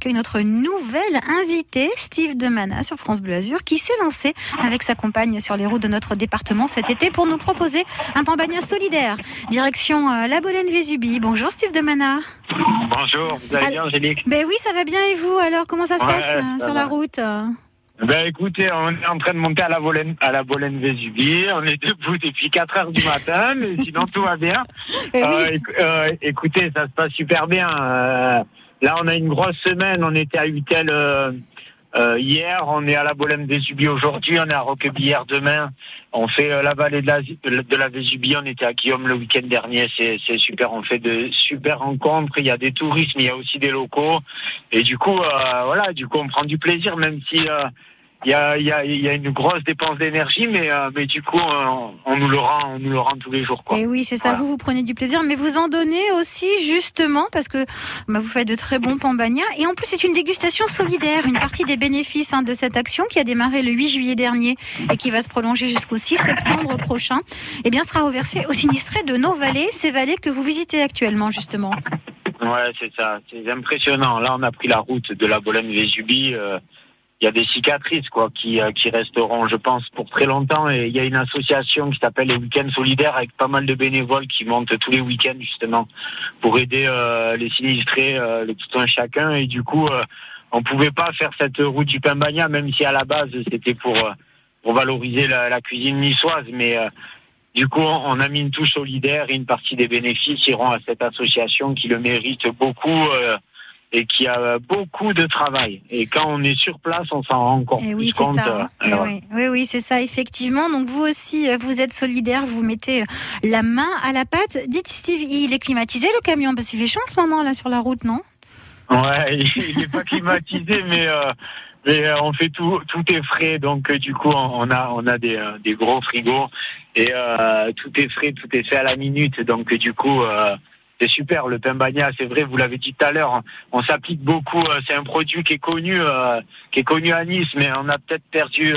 accueille notre nouvel invité, Steve Demana sur France Bleu Azur, qui s'est lancé avec sa compagne sur les routes de notre département cet été pour nous proposer un pambagna solidaire. Direction euh, la Bolène-Vésubie. Bonjour Steve Demana. Bonjour, vous allez bien Angélique? Ben oui, ça va bien et vous alors Comment ça se Ouais, passe euh, ça sur va. la route Ben écoutez, on est en train de monter à la Bolène, à la Bolène Vésubie. On est debout depuis 4 heures du matin, mais sinon tout va bien. Eh oui. Euh, euh, écoutez, ça se passe super bien. Euh, là, on a une grosse semaine. On était à Utel euh, euh, hier. On est à la Bolène Vésubie aujourd'hui. On est à Roquebillière demain. On fait euh, la vallée de la, de la Vésubie. On était à Guillaume le week-end dernier. C'est super. On fait de super rencontres. Il y a des touristes, mais il y a aussi des locaux. Et du coup, voilà, du coup, on prend du plaisir, même si il y a, il y, a, il y a une grosse dépense d'énergie, mais, euh, mais du coup, on, on nous le rend, on nous le rend tous les jours, quoi. Et oui, c'est ça, Voilà. vous vous prenez du plaisir, mais vous en donnez aussi justement parce que bah, vous faites de très bons pambagnas. Et en plus, c'est une dégustation solidaire, une partie des bénéfices hein, de cette action qui a démarré le 8 juillet dernier et qui va se prolonger jusqu'au 6 septembre prochain, eh bien, sera reversée aux sinistrés de nos vallées, ces vallées que vous visitez actuellement justement. Ouais, c'est ça. C'est impressionnant. Là, on a pris la route de la Bolène-Vésubie. euh, Il y a des cicatrices, quoi, qui, euh, qui resteront, je pense, pour très longtemps. Et il y a une association qui s'appelle les Week-ends Solidaires avec pas mal de bénévoles qui montent tous les week-ends, justement, pour aider euh, les sinistrés, euh, le tout un chacun. Et du coup, euh, on pouvait pas faire cette route du Pimbagna, même si à la base, c'était pour, euh, pour valoriser la, la cuisine niçoise. Mais euh, du coup, on a mis une touche solidaire et une partie des bénéfices iront à cette association qui le mérite beaucoup et qui a beaucoup de travail. Et quand on est sur place, on s'en rend Et plus oui, c'est compte. ça. euh. Eh oui, oui, oui, c'est ça, effectivement. Donc vous aussi, euh, vous êtes solidaire, vous mettez euh, la main à la pâte. Dites Steve, il est climatisé le camion parce qu'il fait chaud en ce moment là sur la route, non? Ouais, il n'est pas climatisé, mais, euh, mais euh, on fait tout, tout est frais. Donc euh, du coup, on a, on a des, euh, des gros frigos et tout est frais, tout est fait à la minute. Donc du coup, c'est super. Le pain bagna, c'est vrai, vous l'avez dit tout à l'heure, on s'applique beaucoup. euh, c'est un produit qui est connu, euh, qui est connu à Nice, mais on a peut-être perdu.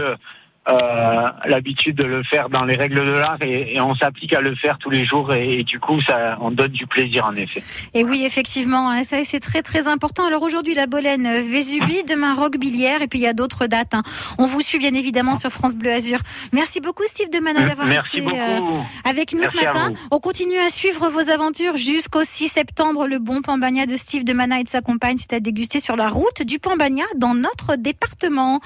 Euh, l'habitude de le faire dans les règles de l'art et, et on s'applique à le faire tous les jours et, et du coup ça on donne du plaisir en effet. Et oui, effectivement, hein, ça c'est très très important. Alors aujourd'hui, la Bolène euh, Vésubie, demain Roquebillière, et puis il y a d'autres dates. hein. On vous suit bien évidemment sur France Bleu Azur. Merci beaucoup Steve Demana d'avoir été euh, avec nous Merci ce matin. On continue à suivre vos aventures jusqu'au 6 septembre. Le bon Pambagna de Steve Demana et de sa compagne, c'est à déguster sur la route du Pambagna dans notre département.